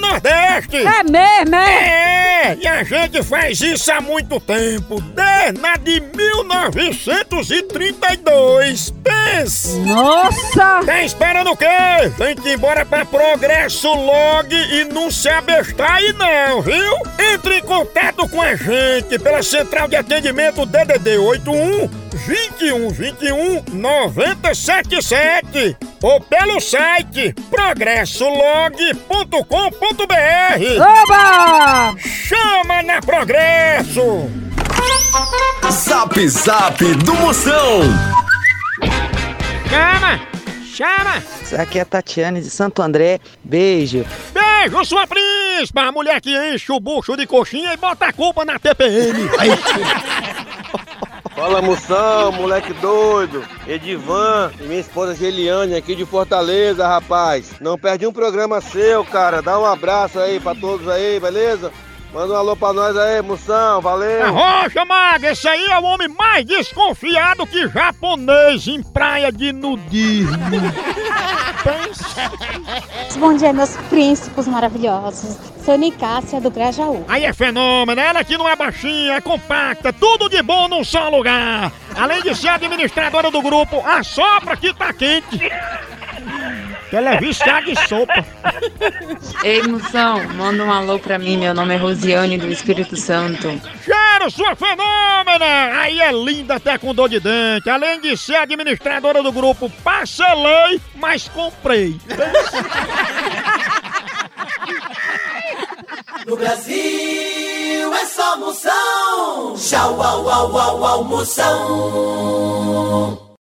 Nordeste! É mesmo, é? É, e a gente faz isso há muito tempo, desde de 1932. Pense! Nossa! Tá esperando o quê? Tem que ir embora pra Progresso Log e não se abestar aí não, viu? Entre em contato com a gente pela central de atendimento DDD 81 21 21 977 ou pelo site progressolog.com.br. Oba! Chama na Progresso! Zap Zap do Moção. Chama! Chama! Aqui é a Tatiane de Santo André. Beijo. Beijo, sua príncipa! A mulher que enche o bucho de coxinha e bota a culpa na TPM. Fala moção, moleque doido, Edivan e minha esposa Geliane aqui de Fortaleza, rapaz. Não perdi um programa seu, cara. Dá um abraço aí pra todos aí, beleza? Manda um alô pra nós aí, moção, valeu. Arrocha, maga, esse aí é o homem mais desconfiado que japonês em praia de nudismo. Bom dia, meus príncipes maravilhosos. Sou Nicássia do Grajaú. Aí é fenômeno, ela que não é baixinha, é compacta, tudo de bom num só lugar. Além de ser administradora do grupo, a sopra que tá quente. Ela é viciada em sopa. Ei, moção, manda um alô pra mim. Meu nome é Rosiane do Espírito Santo. Cheiro, sua fenômena! Aí é linda até com dor de dente. Além de ser administradora do grupo, parcelei, mas comprei. No Brasil é só moção. Tchau, au, au, au, au, moção.